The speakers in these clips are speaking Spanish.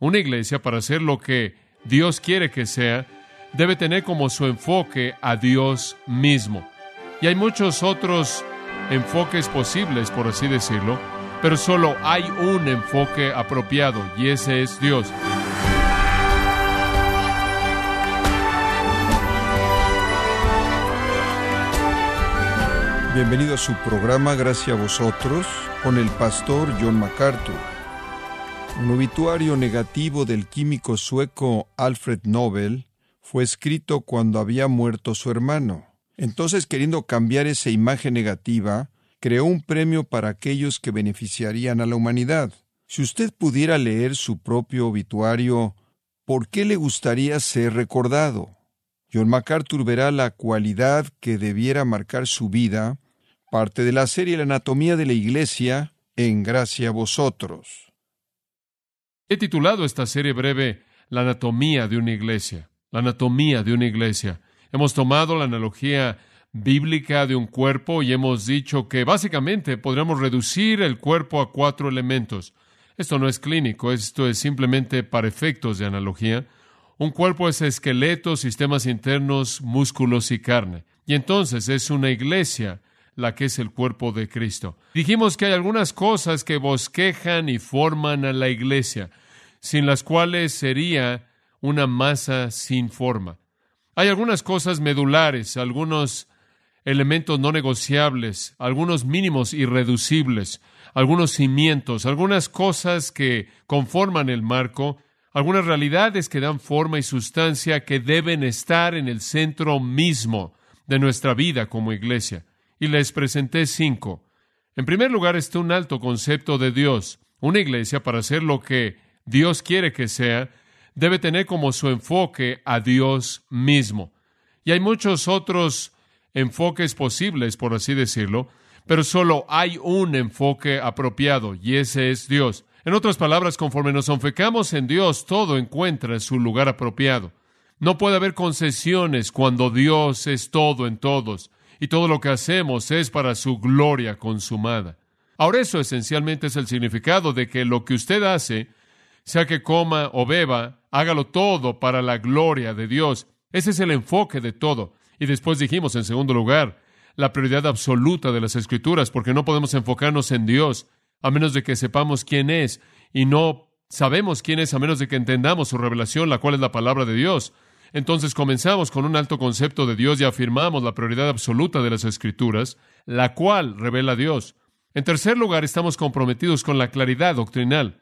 Una iglesia, para ser lo que Dios quiere que sea, debe tener como su enfoque a Dios mismo. Y hay muchos otros enfoques posibles, por así decirlo, pero solo hay un enfoque apropiado y ese es Dios. Bienvenido a su programa Gracias a vosotros con el pastor John MacArthur. Un obituario negativo del químico sueco Alfred Nobel fue escrito cuando había muerto su hermano. Entonces, queriendo cambiar esa imagen negativa, creó un premio para aquellos que beneficiarían a la humanidad. Si usted pudiera leer su propio obituario, ¿por qué le gustaría ser recordado? John MacArthur verá la cualidad que debiera marcar su vida, parte de la serie La anatomía de la Iglesia, en gracia a vosotros. He titulado esta serie breve La anatomía de una iglesia. La anatomía de una iglesia. Hemos tomado la analogía bíblica de un cuerpo y hemos dicho que básicamente podríamos reducir el cuerpo a cuatro elementos. Esto no es clínico, esto es simplemente para efectos de analogía. Un cuerpo es esqueleto, sistemas internos, músculos y carne. Y entonces es una iglesia la que es el cuerpo de Cristo. Dijimos que hay algunas cosas que bosquejan y forman a la iglesia, sin las cuales sería una masa sin forma. Hay algunas cosas medulares, algunos elementos no negociables, algunos mínimos irreducibles, algunos cimientos, algunas cosas que conforman el marco, algunas realidades que dan forma y sustancia que deben estar en el centro mismo de nuestra vida como iglesia. Y les presenté cinco. En primer lugar está un alto concepto de Dios. Una iglesia, para ser lo que Dios quiere que sea, debe tener como su enfoque a Dios mismo. Y hay muchos otros enfoques posibles, por así decirlo, pero solo hay un enfoque apropiado, y ese es Dios. En otras palabras, conforme nos enfocamos en Dios, todo encuentra su lugar apropiado. No puede haber concesiones cuando Dios es todo en todos, y todo lo que hacemos es para su gloria consumada. Ahora eso esencialmente es el significado de que lo que usted hace, sea que coma o beba, hágalo todo para la gloria de Dios. Ese es el enfoque de todo. Y después dijimos, en segundo lugar, la prioridad absoluta de las Escrituras, porque no podemos enfocarnos en Dios a menos de que sepamos quién es, y no sabemos quién es a menos de que entendamos su revelación, la cual es la palabra de Dios. Entonces comenzamos con un alto concepto de Dios y afirmamos la prioridad absoluta de las Escrituras, la cual revela a Dios. En tercer lugar, estamos comprometidos con la claridad doctrinal.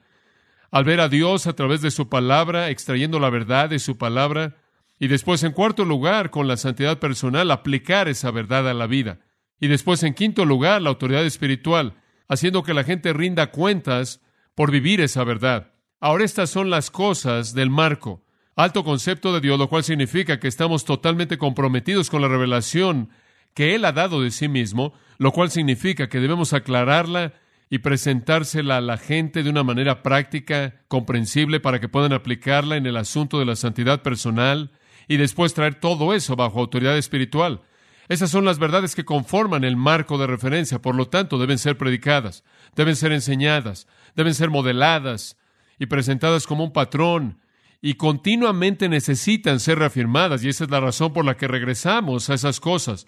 Al ver a Dios a través de su palabra, extrayendo la verdad de su palabra, y después, en cuarto lugar, con la santidad personal, aplicar esa verdad a la vida. Y después, en quinto lugar, la autoridad espiritual, haciendo que la gente rinda cuentas por vivir esa verdad. Ahora estas son las cosas del marco. Alto concepto de Dios, lo cual significa que estamos totalmente comprometidos con la revelación que Él ha dado de sí mismo, lo cual significa que debemos aclararla y presentársela a la gente de una manera práctica, comprensible, para que puedan aplicarla en el asunto de la santidad personal y después traer todo eso bajo autoridad espiritual. Esas son las verdades que conforman el marco de referencia, por lo tanto deben ser predicadas, deben ser enseñadas, deben ser modeladas y presentadas como un patrón y continuamente necesitan ser reafirmadas y esa es la razón por la que regresamos a esas cosas.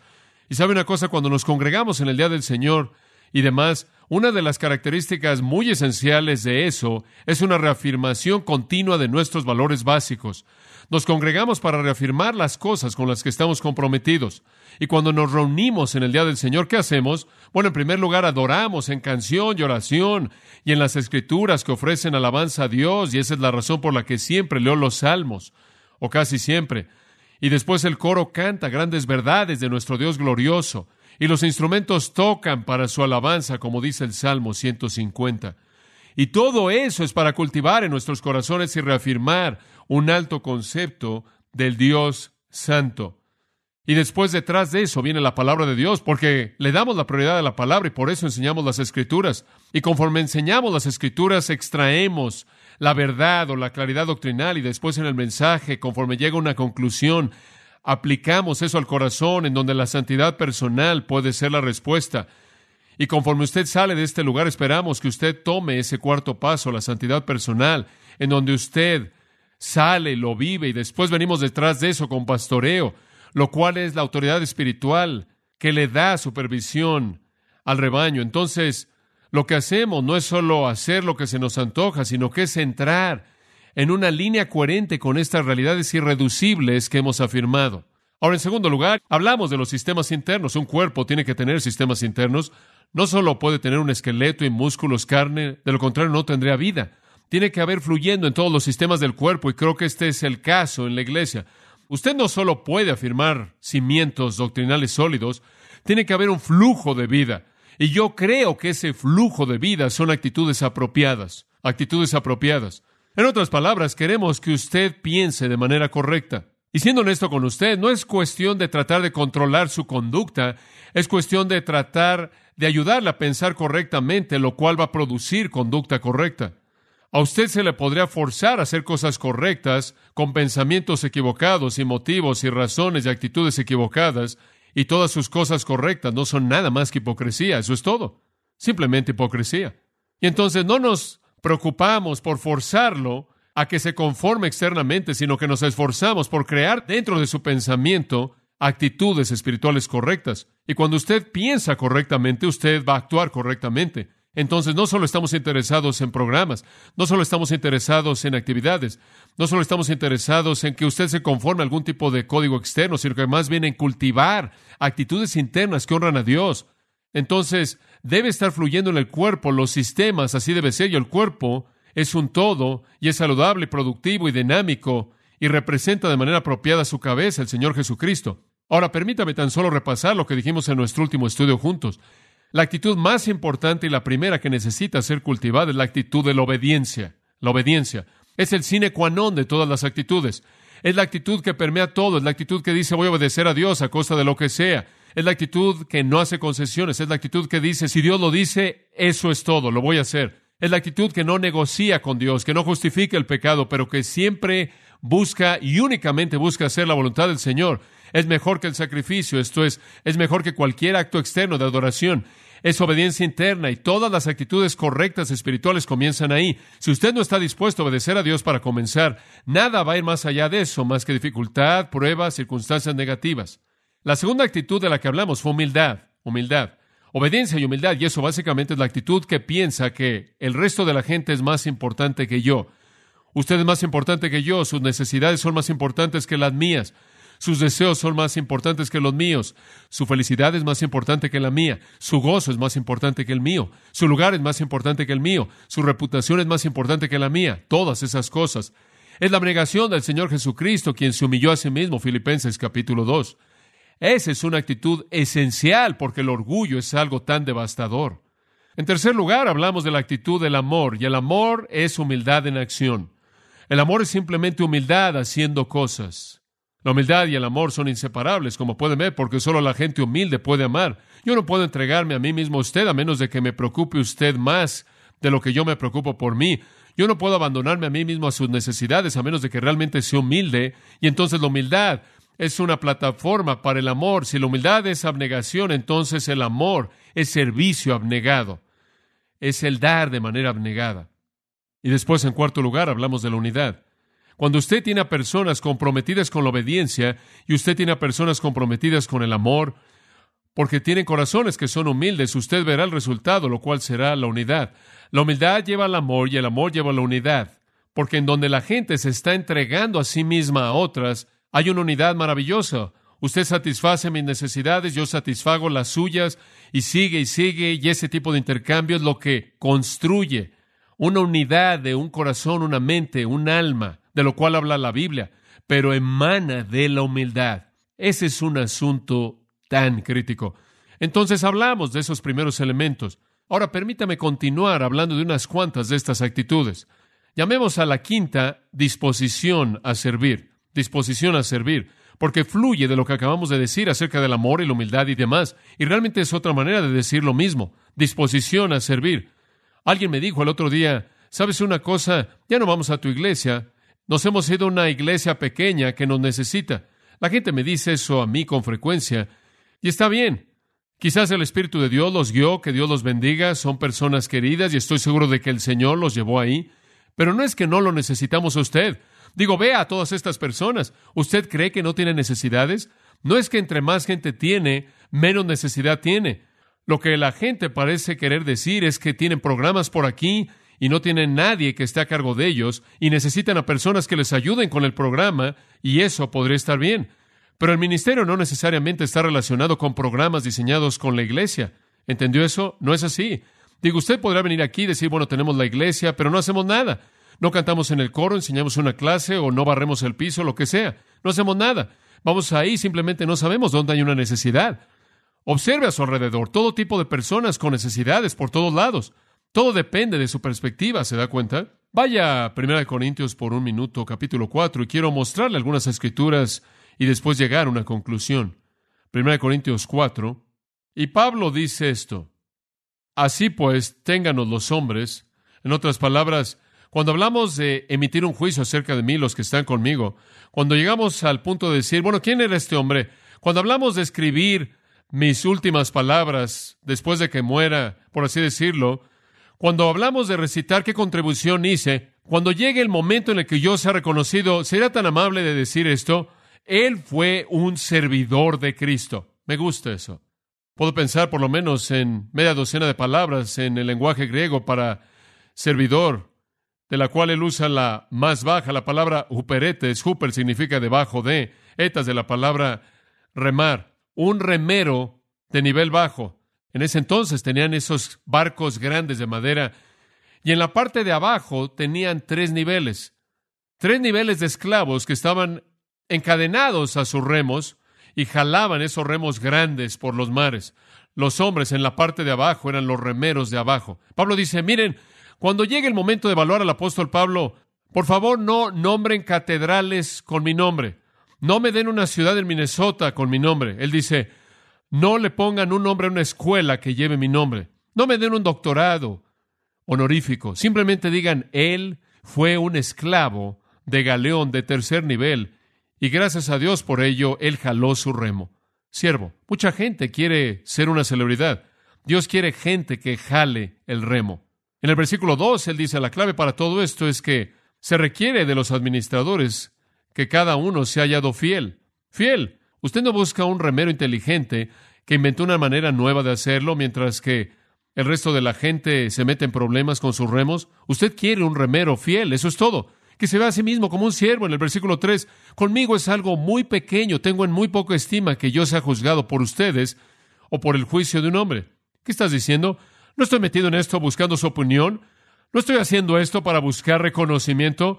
Y sabe una cosa, cuando nos congregamos en el día del Señor y demás, una de las características muy esenciales de eso es una reafirmación continua de nuestros valores básicos. Nos congregamos para reafirmar las cosas con las que estamos comprometidos. Y cuando nos reunimos en el día del Señor, ¿qué hacemos? Bueno, en primer lugar, adoramos en canción y oración y en las escrituras que ofrecen alabanza a Dios, y esa es la razón por la que siempre leo los salmos, o casi siempre. Y después el coro canta grandes verdades de nuestro Dios glorioso, y los instrumentos tocan para su alabanza, como dice el Salmo 150. Y todo eso es para cultivar en nuestros corazones y reafirmar un alto concepto del Dios Santo. Y después detrás de eso viene la palabra de Dios, porque le damos la prioridad a la palabra y por eso enseñamos las escrituras. Y conforme enseñamos las escrituras, extraemos la verdad o la claridad doctrinal y después en el mensaje, conforme llega una conclusión, aplicamos eso al corazón en donde la santidad personal puede ser la respuesta. Y conforme usted sale de este lugar, esperamos que usted tome ese cuarto paso, la santidad personal, en donde usted sale, lo vive y después venimos detrás de eso con pastoreo, lo cual es la autoridad espiritual que le da supervisión al rebaño. Entonces, lo que hacemos no es solo hacer lo que se nos antoja, sino que es entrar en una línea coherente con estas realidades irreducibles que hemos afirmado. Ahora, en segundo lugar, hablamos de los sistemas internos. Un cuerpo tiene que tener sistemas internos. No solo puede tener un esqueleto y músculos, carne, de lo contrario no tendría vida. Tiene que haber fluyendo en todos los sistemas del cuerpo y creo que este es el caso en la iglesia. Usted no solo puede afirmar cimientos doctrinales sólidos, tiene que haber un flujo de vida. Y yo creo que ese flujo de vida son actitudes apropiadas, actitudes apropiadas. En otras palabras, queremos que usted piense de manera correcta. Y siendo honesto con usted, no es cuestión de tratar de controlar su conducta, es cuestión de tratar de ayudarle a pensar correctamente, lo cual va a producir conducta correcta. A usted se le podría forzar a hacer cosas correctas con pensamientos equivocados y motivos y razones y actitudes equivocadas, y todas sus cosas correctas no son nada más que hipocresía, eso es todo, simplemente hipocresía. Y entonces no nos preocupamos por forzarlo a que se conforme externamente, sino que nos esforzamos por crear dentro de su pensamiento actitudes espirituales correctas. Y cuando usted piensa correctamente, usted va a actuar correctamente. Entonces, no solo estamos interesados en programas, no solo estamos interesados en actividades, no solo estamos interesados en que usted se conforme a algún tipo de código externo, sino que más bien en cultivar actitudes internas que honran a Dios. Entonces, debe estar fluyendo en el cuerpo los sistemas, así debe ser, y el cuerpo es un todo y es saludable, productivo y dinámico y representa de manera apropiada su cabeza, el Señor Jesucristo. Ahora, permítame tan solo repasar lo que dijimos en nuestro último estudio juntos. La actitud más importante y la primera que necesita ser cultivada es la actitud de la obediencia. La obediencia es el sine qua non de todas las actitudes. Es la actitud que permea todo, es la actitud que dice voy a obedecer a Dios a costa de lo que sea. Es la actitud que no hace concesiones, es la actitud que dice si Dios lo dice, eso es todo, lo voy a hacer. Es la actitud que no negocia con Dios, que no justifica el pecado, pero que siempre busca y únicamente busca hacer la voluntad del Señor. Es mejor que el sacrificio, esto es, es mejor que cualquier acto externo de adoración. Es obediencia interna y todas las actitudes correctas espirituales comienzan ahí. Si usted no está dispuesto a obedecer a Dios para comenzar, nada va a ir más allá de eso, más que dificultad, pruebas, circunstancias negativas. La segunda actitud de la que hablamos fue humildad. Humildad. Obediencia y humildad, y eso básicamente es la actitud que piensa que el resto de la gente es más importante que yo. Usted es más importante que yo, sus necesidades son más importantes que las mías, sus deseos son más importantes que los míos, su felicidad es más importante que la mía, su gozo es más importante que el mío, su lugar es más importante que el mío, su reputación es más importante que la mía, todas esas cosas. Es la abnegación del Señor Jesucristo quien se humilló a sí mismo, Filipenses capítulo 2. Esa es una actitud esencial porque el orgullo es algo tan devastador. En tercer lugar, hablamos de la actitud del amor, y el amor es humildad en acción. El amor es simplemente humildad haciendo cosas. La humildad y el amor son inseparables, como pueden ver, porque solo la gente humilde puede amar. Yo no puedo entregarme a mí mismo a usted a menos de que me preocupe usted más de lo que yo me preocupo por mí. Yo no puedo abandonarme a mí mismo a sus necesidades a menos de que realmente sea humilde. Y entonces la humildad es una plataforma para el amor. Si la humildad es abnegación, entonces el amor es servicio abnegado. Es el dar de manera abnegada. Y después, en cuarto lugar, hablamos de la unidad. Cuando usted tiene a personas comprometidas con la obediencia y usted tiene a personas comprometidas con el amor, porque tienen corazones que son humildes, usted verá el resultado, lo cual será la unidad. La humildad lleva al amor y el amor lleva a la unidad, porque en donde la gente se está entregando a sí misma a otras, hay una unidad maravillosa. Usted satisface mis necesidades, yo satisfago las suyas, y sigue y sigue, y ese tipo de intercambio es lo que construye una unidad de un corazón, una mente, un alma, de lo cual habla la Biblia, pero emana de la humildad. Ese es un asunto tan crítico. Entonces hablamos de esos primeros elementos. Ahora permítame continuar hablando de unas cuantas de estas actitudes. Llamemos a la quinta disposición a servir disposición a servir, porque fluye de lo que acabamos de decir acerca del amor y la humildad y demás, y realmente es otra manera de decir lo mismo, disposición a servir. Alguien me dijo el otro día, ¿sabes una cosa? Ya no vamos a tu iglesia, nos hemos ido a una iglesia pequeña que nos necesita. La gente me dice eso a mí con frecuencia, y está bien. Quizás el Espíritu de Dios los guió, que Dios los bendiga, son personas queridas y estoy seguro de que el Señor los llevó ahí. Pero no es que no lo necesitamos a usted. Digo, vea a todas estas personas. ¿Usted cree que no tiene necesidades? No es que entre más gente tiene, menos necesidad tiene. Lo que la gente parece querer decir es que tienen programas por aquí y no tienen nadie que esté a cargo de ellos y necesitan a personas que les ayuden con el programa y eso podría estar bien. Pero el ministerio no necesariamente está relacionado con programas diseñados con la iglesia. ¿Entendió eso? No es así. Digo, usted podrá venir aquí y decir, bueno, tenemos la iglesia, pero no hacemos nada. No cantamos en el coro, enseñamos una clase o no barremos el piso, lo que sea. No hacemos nada. Vamos ahí, simplemente no sabemos dónde hay una necesidad. Observe a su alrededor todo tipo de personas con necesidades por todos lados. Todo depende de su perspectiva, ¿se da cuenta? Vaya a 1 Corintios por un minuto, capítulo 4, y quiero mostrarle algunas escrituras y después llegar a una conclusión. 1 Corintios 4. Y Pablo dice esto. Así pues, ténganos los hombres. En otras palabras, cuando hablamos de emitir un juicio acerca de mí, los que están conmigo, cuando llegamos al punto de decir, bueno, ¿quién era este hombre? Cuando hablamos de escribir mis últimas palabras después de que muera, por así decirlo, cuando hablamos de recitar qué contribución hice, cuando llegue el momento en el que yo sea reconocido, ¿sería tan amable de decir esto? Él fue un servidor de Cristo. Me gusta eso. Puedo pensar por lo menos en media docena de palabras en el lenguaje griego para servidor, de la cual él usa la más baja, la palabra huperetes, huper significa debajo de, etas de la palabra remar, un remero de nivel bajo. En ese entonces tenían esos barcos grandes de madera y en la parte de abajo tenían tres niveles, tres niveles de esclavos que estaban encadenados a sus remos y jalaban esos remos grandes por los mares. Los hombres en la parte de abajo eran los remeros de abajo. Pablo dice, miren, cuando llegue el momento de evaluar al apóstol Pablo, por favor no nombren catedrales con mi nombre. No me den una ciudad en Minnesota con mi nombre. Él dice, no le pongan un nombre a una escuela que lleve mi nombre. No me den un doctorado honorífico. Simplemente digan, él fue un esclavo de galeón de tercer nivel y gracias a Dios por ello, él jaló su remo. Siervo, mucha gente quiere ser una celebridad. Dios quiere gente que jale el remo. En el versículo 2, él dice, la clave para todo esto es que se requiere de los administradores que cada uno se haya hallado fiel. Fiel. Usted no busca un remero inteligente que inventó una manera nueva de hacerlo mientras que el resto de la gente se mete en problemas con sus remos. Usted quiere un remero fiel, eso es todo que se ve a sí mismo como un siervo. En el versículo 3, conmigo es algo muy pequeño, tengo en muy poca estima que yo sea juzgado por ustedes o por el juicio de un hombre. ¿Qué estás diciendo? No estoy metido en esto buscando su opinión, no estoy haciendo esto para buscar reconocimiento,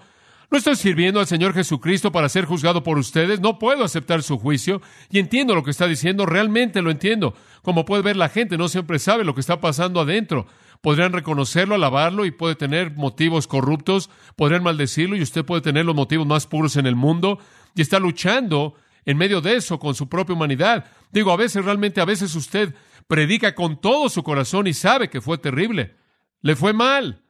no estoy sirviendo al Señor Jesucristo para ser juzgado por ustedes, no puedo aceptar su juicio y entiendo lo que está diciendo, realmente lo entiendo. Como puede ver, la gente no siempre sabe lo que está pasando adentro podrían reconocerlo, alabarlo y puede tener motivos corruptos, podrían maldecirlo y usted puede tener los motivos más puros en el mundo y está luchando en medio de eso con su propia humanidad. Digo, a veces realmente, a veces usted predica con todo su corazón y sabe que fue terrible. Le fue mal.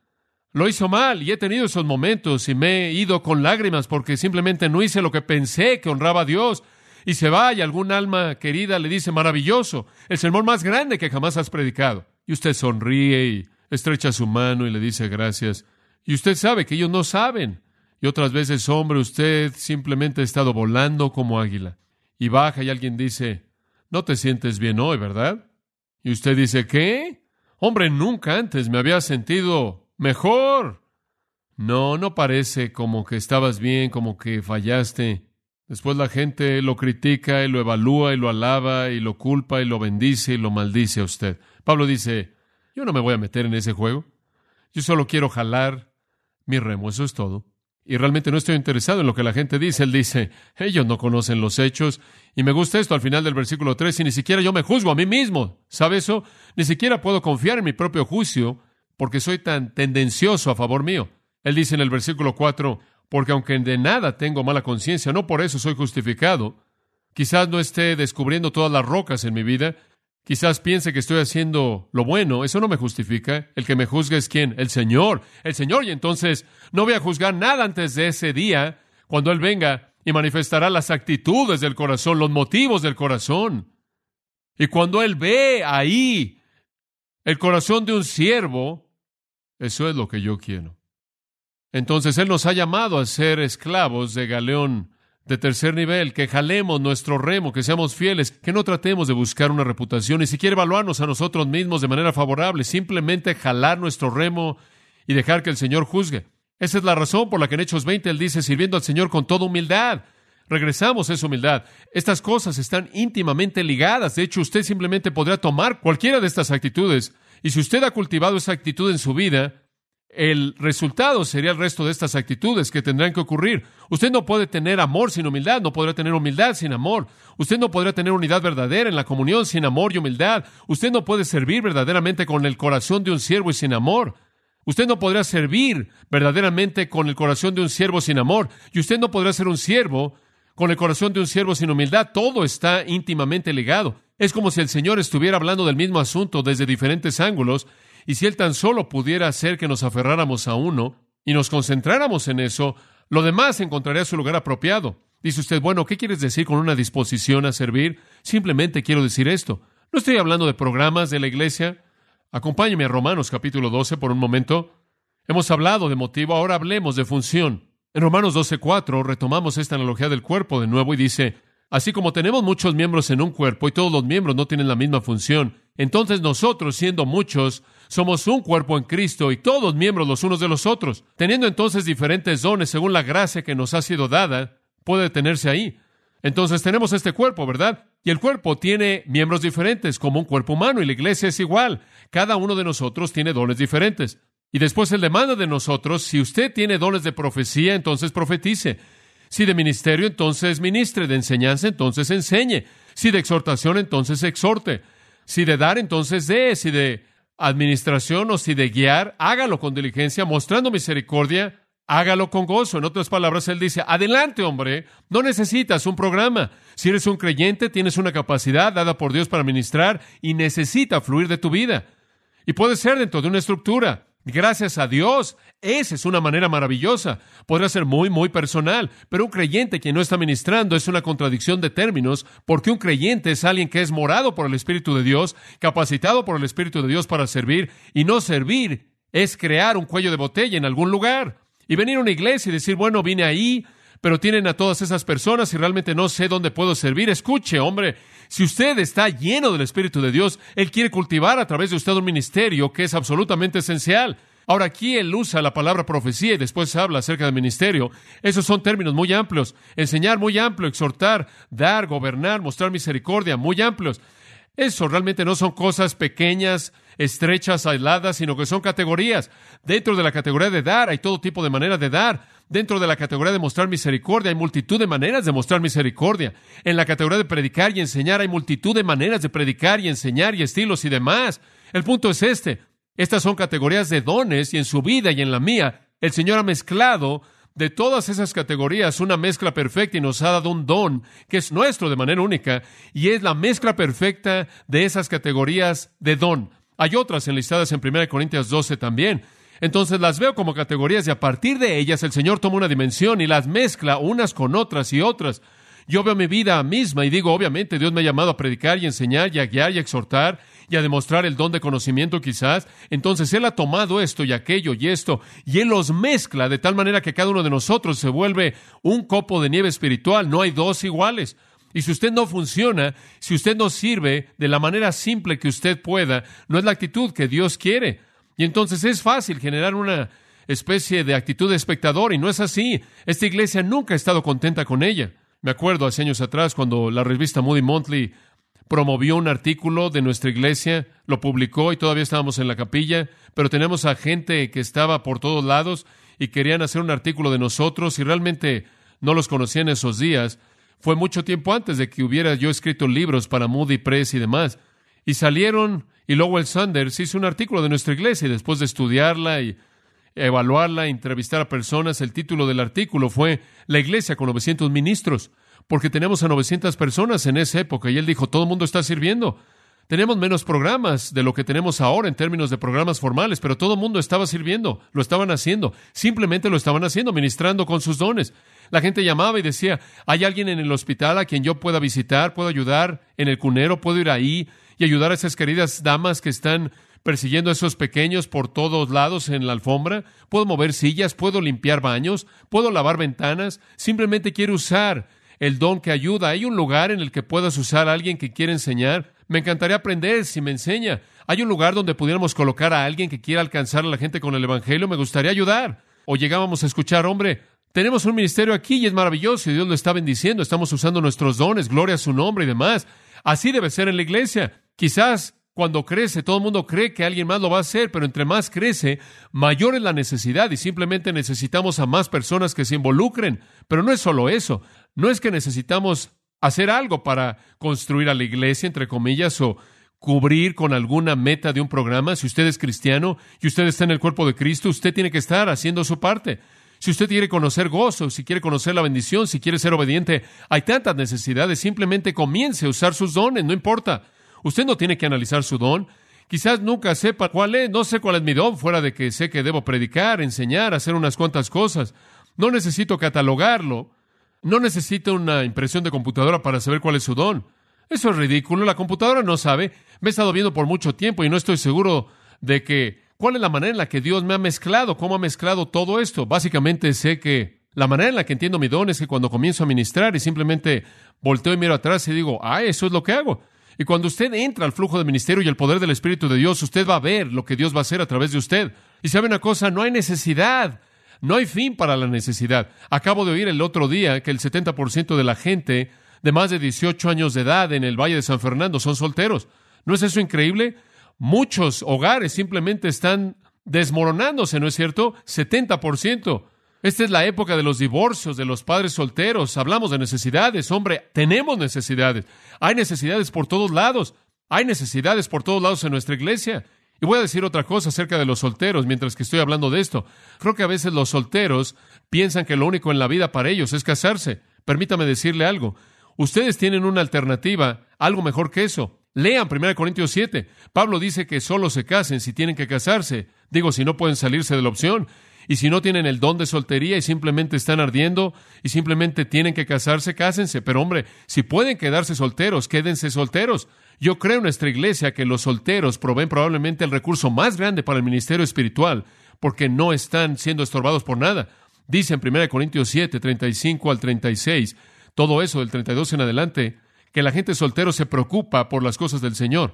Lo hizo mal y he tenido esos momentos y me he ido con lágrimas porque simplemente no hice lo que pensé que honraba a Dios. Y se va y algún alma querida le dice, maravilloso, el sermón más grande que jamás has predicado. Y usted sonríe y estrecha su mano y le dice gracias. Y usted sabe que ellos no saben. Y otras veces, hombre, usted simplemente ha estado volando como águila. Y baja y alguien dice, no te sientes bien hoy, ¿verdad? Y usted dice, ¿qué? Hombre, nunca antes me había sentido mejor. No, no parece como que estabas bien, como que fallaste. Después la gente lo critica y lo evalúa y lo alaba y lo culpa y lo bendice y lo maldice a usted. Pablo dice, yo no me voy a meter en ese juego. Yo solo quiero jalar mi remo, eso es todo. Y realmente no estoy interesado en lo que la gente dice. Él dice, ellos no conocen los hechos. Y me gusta esto al final del versículo 3, y ni siquiera yo me juzgo a mí mismo. ¿Sabe eso? Ni siquiera puedo confiar en mi propio juicio porque soy tan tendencioso a favor mío. Él dice en el versículo 4, porque aunque de nada tengo mala conciencia, no por eso soy justificado. Quizás no esté descubriendo todas las rocas en mi vida, quizás piense que estoy haciendo lo bueno, eso no me justifica. El que me juzga es quién? El Señor, el Señor, y entonces no voy a juzgar nada antes de ese día, cuando Él venga y manifestará las actitudes del corazón, los motivos del corazón. Y cuando Él ve ahí el corazón de un siervo, eso es lo que yo quiero. Entonces Él nos ha llamado a ser esclavos de galeón de tercer nivel, que jalemos nuestro remo, que seamos fieles, que no tratemos de buscar una reputación, ni siquiera evaluarnos a nosotros mismos de manera favorable, simplemente jalar nuestro remo y dejar que el Señor juzgue. Esa es la razón por la que en Hechos 20 Él dice, sirviendo al Señor con toda humildad. Regresamos a esa humildad. Estas cosas están íntimamente ligadas. De hecho, usted simplemente podrá tomar cualquiera de estas actitudes. Y si usted ha cultivado esa actitud en su vida, el resultado sería el resto de estas actitudes que tendrán que ocurrir. Usted no puede tener amor sin humildad, no podrá tener humildad sin amor. Usted no podrá tener unidad verdadera en la comunión sin amor y humildad. Usted no puede servir verdaderamente con el corazón de un siervo y sin amor. Usted no podrá servir verdaderamente con el corazón de un siervo sin amor. Y usted no podrá ser un siervo con el corazón de un siervo sin humildad. Todo está íntimamente ligado. Es como si el Señor estuviera hablando del mismo asunto desde diferentes ángulos y si Él tan solo pudiera hacer que nos aferráramos a uno y nos concentráramos en eso, lo demás encontraría su lugar apropiado. Dice usted, bueno, ¿qué quieres decir con una disposición a servir? Simplemente quiero decir esto. No estoy hablando de programas de la iglesia. Acompáñeme a Romanos capítulo 12 por un momento. Hemos hablado de motivo, ahora hablemos de función. En Romanos 12.4 retomamos esta analogía del cuerpo de nuevo y dice, Así como tenemos muchos miembros en un cuerpo y todos los miembros no tienen la misma función, entonces nosotros, siendo muchos, somos un cuerpo en Cristo y todos miembros los unos de los otros. Teniendo entonces diferentes dones según la gracia que nos ha sido dada, puede tenerse ahí. Entonces tenemos este cuerpo, ¿verdad? Y el cuerpo tiene miembros diferentes, como un cuerpo humano, y la iglesia es igual. Cada uno de nosotros tiene dones diferentes. Y después él demanda de nosotros, si usted tiene dones de profecía, entonces profetice. Si de ministerio, entonces ministre, de enseñanza, entonces enseñe. Si de exhortación, entonces exhorte. Si de dar, entonces dé. Si de administración o si de guiar, hágalo con diligencia, mostrando misericordia, hágalo con gozo. En otras palabras, él dice, adelante, hombre, no necesitas un programa. Si eres un creyente, tienes una capacidad dada por Dios para ministrar y necesita fluir de tu vida. Y puede ser dentro de una estructura. Gracias a Dios, esa es una manera maravillosa. Podrá ser muy, muy personal, pero un creyente que no está ministrando es una contradicción de términos, porque un creyente es alguien que es morado por el Espíritu de Dios, capacitado por el Espíritu de Dios para servir, y no servir es crear un cuello de botella en algún lugar. Y venir a una iglesia y decir, bueno, vine ahí, pero tienen a todas esas personas y realmente no sé dónde puedo servir. Escuche, hombre, si usted está lleno del Espíritu de Dios, Él quiere cultivar a través de usted un ministerio que es absolutamente esencial. Ahora aquí él usa la palabra profecía y después habla acerca del ministerio. Esos son términos muy amplios. Enseñar muy amplio, exhortar, dar, gobernar, mostrar misericordia, muy amplios. Eso realmente no son cosas pequeñas, estrechas, aisladas, sino que son categorías. Dentro de la categoría de dar hay todo tipo de maneras de dar. Dentro de la categoría de mostrar misericordia hay multitud de maneras de mostrar misericordia. En la categoría de predicar y enseñar hay multitud de maneras de predicar y enseñar y estilos y demás. El punto es este. Estas son categorías de dones y en su vida y en la mía, el Señor ha mezclado de todas esas categorías una mezcla perfecta y nos ha dado un don que es nuestro de manera única y es la mezcla perfecta de esas categorías de don. Hay otras enlistadas en 1 Corintios 12 también. Entonces las veo como categorías y a partir de ellas el Señor toma una dimensión y las mezcla unas con otras y otras. Yo veo mi vida misma y digo, obviamente, Dios me ha llamado a predicar y enseñar y a guiar y exhortar y a demostrar el don de conocimiento quizás. Entonces Él ha tomado esto y aquello y esto y Él los mezcla de tal manera que cada uno de nosotros se vuelve un copo de nieve espiritual. No hay dos iguales. Y si usted no funciona, si usted no sirve de la manera simple que usted pueda, no es la actitud que Dios quiere. Y entonces es fácil generar una especie de actitud de espectador y no es así. Esta iglesia nunca ha estado contenta con ella. Me acuerdo hace años atrás cuando la revista Moody Monthly promovió un artículo de nuestra iglesia, lo publicó y todavía estábamos en la capilla, pero tenemos a gente que estaba por todos lados y querían hacer un artículo de nosotros y realmente no los conocía en esos días. Fue mucho tiempo antes de que hubiera yo escrito libros para Moody Press y demás. Y salieron, y Lowell Sanders hizo un artículo de nuestra iglesia, y después de estudiarla y evaluarla, entrevistar a personas, el título del artículo fue La iglesia con 900 ministros, porque tenemos a 900 personas en esa época, y él dijo, todo el mundo está sirviendo. Tenemos menos programas de lo que tenemos ahora en términos de programas formales, pero todo el mundo estaba sirviendo, lo estaban haciendo, simplemente lo estaban haciendo, ministrando con sus dones. La gente llamaba y decía, ¿hay alguien en el hospital a quien yo pueda visitar? ¿Puedo ayudar en el cunero? ¿Puedo ir ahí y ayudar a esas queridas damas que están persiguiendo a esos pequeños por todos lados en la alfombra? ¿Puedo mover sillas? ¿Puedo limpiar baños? ¿Puedo lavar ventanas? Simplemente quiero usar el don que ayuda. ¿Hay un lugar en el que puedas usar a alguien que quiere enseñar? Me encantaría aprender si me enseña. ¿Hay un lugar donde pudiéramos colocar a alguien que quiera alcanzar a la gente con el Evangelio? Me gustaría ayudar. O llegábamos a escuchar, hombre, tenemos un ministerio aquí y es maravilloso y Dios lo está bendiciendo. Estamos usando nuestros dones, gloria a su nombre y demás. Así debe ser en la iglesia. Quizás cuando crece, todo el mundo cree que alguien más lo va a hacer, pero entre más crece, mayor es la necesidad y simplemente necesitamos a más personas que se involucren. Pero no es solo eso. No es que necesitamos hacer algo para construir a la iglesia, entre comillas, o cubrir con alguna meta de un programa. Si usted es cristiano y usted está en el cuerpo de Cristo, usted tiene que estar haciendo su parte. Si usted quiere conocer gozo, si quiere conocer la bendición, si quiere ser obediente, hay tantas necesidades. Simplemente comience a usar sus dones, no importa. Usted no tiene que analizar su don. Quizás nunca sepa cuál es, no sé cuál es mi don, fuera de que sé que debo predicar, enseñar, hacer unas cuantas cosas. No necesito catalogarlo. No necesito una impresión de computadora para saber cuál es su don. Eso es ridículo. La computadora no sabe. Me he estado viendo por mucho tiempo y no estoy seguro de que cuál es la manera en la que Dios me ha mezclado, cómo ha mezclado todo esto. Básicamente sé que la manera en la que entiendo mi don es que cuando comienzo a ministrar y simplemente volteo y miro atrás y digo, ah, eso es lo que hago. Y cuando usted entra al flujo del ministerio y el poder del Espíritu de Dios, usted va a ver lo que Dios va a hacer a través de usted. Y sabe una cosa, no hay necesidad no hay fin para la necesidad. Acabo de oír el otro día que el 70% de la gente de más de 18 años de edad en el Valle de San Fernando son solteros. ¿No es eso increíble? Muchos hogares simplemente están desmoronándose, ¿no es cierto? 70%. Esta es la época de los divorcios, de los padres solteros. Hablamos de necesidades. Hombre, tenemos necesidades. Hay necesidades por todos lados. Hay necesidades por todos lados en nuestra iglesia. Y voy a decir otra cosa acerca de los solteros mientras que estoy hablando de esto. Creo que a veces los solteros piensan que lo único en la vida para ellos es casarse. Permítame decirle algo. Ustedes tienen una alternativa, algo mejor que eso. Lean 1 Corintios 7. Pablo dice que solo se casen si tienen que casarse. Digo, si no pueden salirse de la opción. Y si no tienen el don de soltería y simplemente están ardiendo y simplemente tienen que casarse, cásense. Pero hombre, si pueden quedarse solteros, quédense solteros. Yo creo en nuestra iglesia que los solteros proveen probablemente el recurso más grande para el ministerio espiritual, porque no están siendo estorbados por nada. Dice en 1 Corintios 7, 35 al 36, todo eso del 32 en adelante, que la gente soltero se preocupa por las cosas del Señor.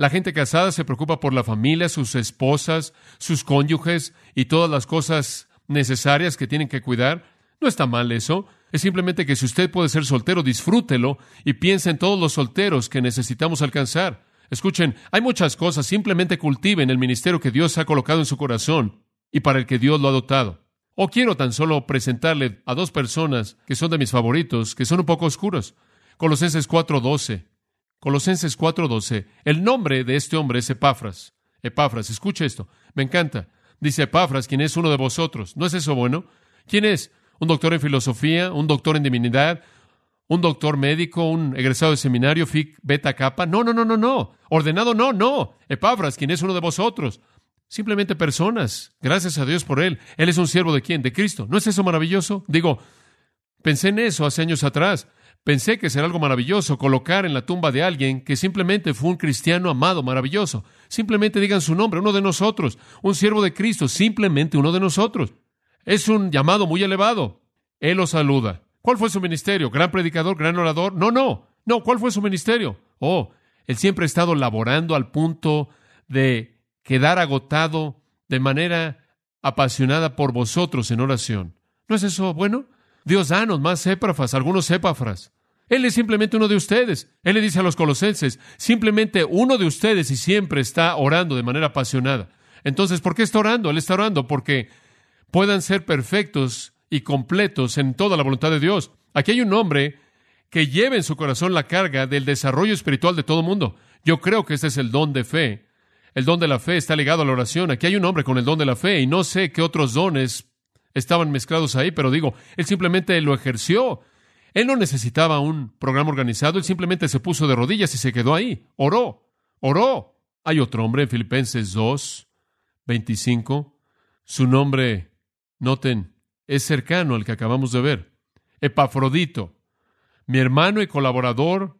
La gente casada se preocupa por la familia, sus esposas, sus cónyuges y todas las cosas necesarias que tienen que cuidar. No está mal eso. Es simplemente que si usted puede ser soltero, disfrútelo y piense en todos los solteros que necesitamos alcanzar. Escuchen, hay muchas cosas, simplemente cultiven el ministerio que Dios ha colocado en su corazón y para el que Dios lo ha dotado. O quiero tan solo presentarle a dos personas que son de mis favoritos, que son un poco oscuros. Colosenses 4:12. Colosenses 4:12. El nombre de este hombre es Epafras. Epafras, escuche esto, me encanta. Dice Epafras, quien es uno de vosotros. ¿No es eso bueno? ¿Quién es? un doctor en filosofía, un doctor en divinidad, un doctor médico, un egresado de seminario, FIC, beta, kappa. No, no, no, no, no. Ordenado, no, no. Epafras, quien es uno de vosotros. Simplemente personas. Gracias a Dios por él. Él es un siervo de quién? De Cristo. ¿No es eso maravilloso? Digo, pensé en eso hace años atrás. Pensé que será algo maravilloso colocar en la tumba de alguien que simplemente fue un cristiano amado, maravilloso. Simplemente digan su nombre, uno de nosotros, un siervo de Cristo, simplemente uno de nosotros. Es un llamado muy elevado. Él lo saluda. ¿Cuál fue su ministerio? ¿Gran predicador? ¿Gran orador? No, no. No, ¿cuál fue su ministerio? Oh, él siempre ha estado laborando al punto de quedar agotado de manera apasionada por vosotros en oración. ¿No es eso bueno? Dios danos más épafras, algunos épafras. Él es simplemente uno de ustedes. Él le dice a los colosenses, simplemente uno de ustedes y siempre está orando de manera apasionada. Entonces, ¿por qué está orando? Él está orando porque puedan ser perfectos y completos en toda la voluntad de Dios. Aquí hay un hombre que lleva en su corazón la carga del desarrollo espiritual de todo mundo. Yo creo que este es el don de fe. El don de la fe está ligado a la oración. Aquí hay un hombre con el don de la fe y no sé qué otros dones estaban mezclados ahí, pero digo, él simplemente lo ejerció. Él no necesitaba un programa organizado, él simplemente se puso de rodillas y se quedó ahí. Oró, oró. Hay otro hombre en Filipenses 2, 25. Su nombre Noten, es cercano al que acabamos de ver. Epafrodito, mi hermano y colaborador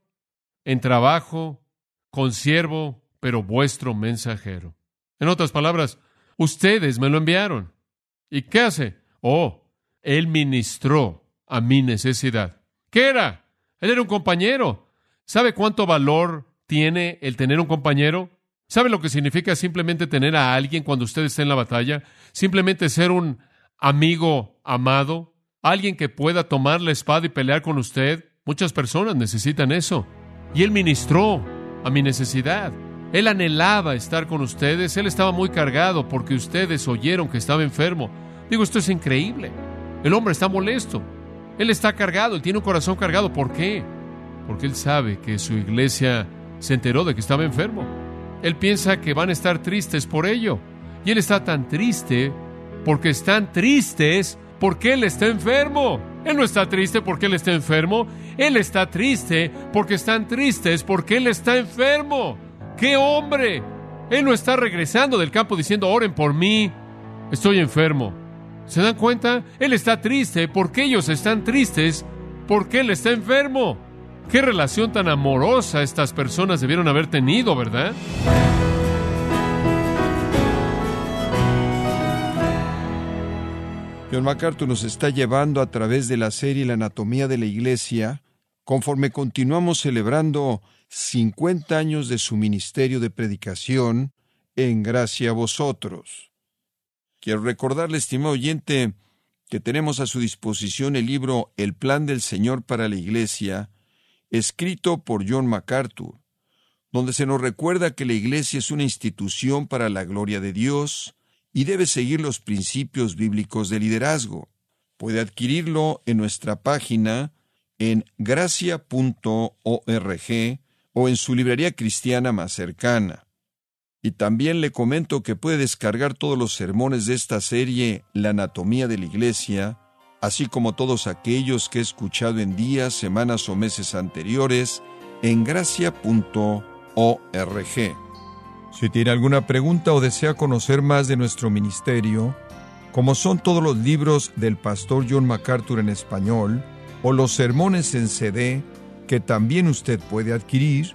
en trabajo, consiervo, pero vuestro mensajero. En otras palabras, ustedes me lo enviaron. ¿Y qué hace? Oh, él ministró a mi necesidad. ¿Qué era? Él era un compañero. ¿Sabe cuánto valor tiene el tener un compañero? ¿Sabe lo que significa simplemente tener a alguien cuando usted está en la batalla? Simplemente ser un amigo amado, alguien que pueda tomar la espada y pelear con usted. Muchas personas necesitan eso. Y él ministró a mi necesidad. Él anhelaba estar con ustedes. Él estaba muy cargado porque ustedes oyeron que estaba enfermo. Digo, esto es increíble. El hombre está molesto. Él está cargado. Él tiene un corazón cargado. ¿Por qué? Porque él sabe que su iglesia se enteró de que estaba enfermo. Él piensa que van a estar tristes por ello. Y él está tan triste porque están tristes porque él está enfermo. Él no está triste porque él está enfermo. Él está triste porque están tristes porque él está enfermo. ¡Qué hombre! Él no está regresando del campo diciendo, oren por mí, estoy enfermo. ¿Se dan cuenta? Él está triste porque ellos están tristes porque él está enfermo. Qué relación tan amorosa estas personas debieron haber tenido, ¿verdad? John MacArthur nos está llevando a través de la serie La anatomía de la iglesia, conforme continuamos celebrando 50 años de su ministerio de predicación en gracia a vosotros. Quiero recordarle, estimado oyente, que tenemos a su disposición el libro El plan del Señor para la Iglesia, escrito por John MacArthur, donde se nos recuerda que la Iglesia es una institución para la gloria de Dios y debe seguir los principios bíblicos de liderazgo. Puede adquirirlo en nuestra página en gracia.org o en su librería cristiana más cercana. Y también le comento que puede descargar todos los sermones de esta serie La Anatomía de la Iglesia así como todos aquellos que he escuchado en días, semanas o meses anteriores en gracia.org. Si tiene alguna pregunta o desea conocer más de nuestro ministerio, como son todos los libros del pastor John MacArthur en español, o los sermones en CD que también usted puede adquirir,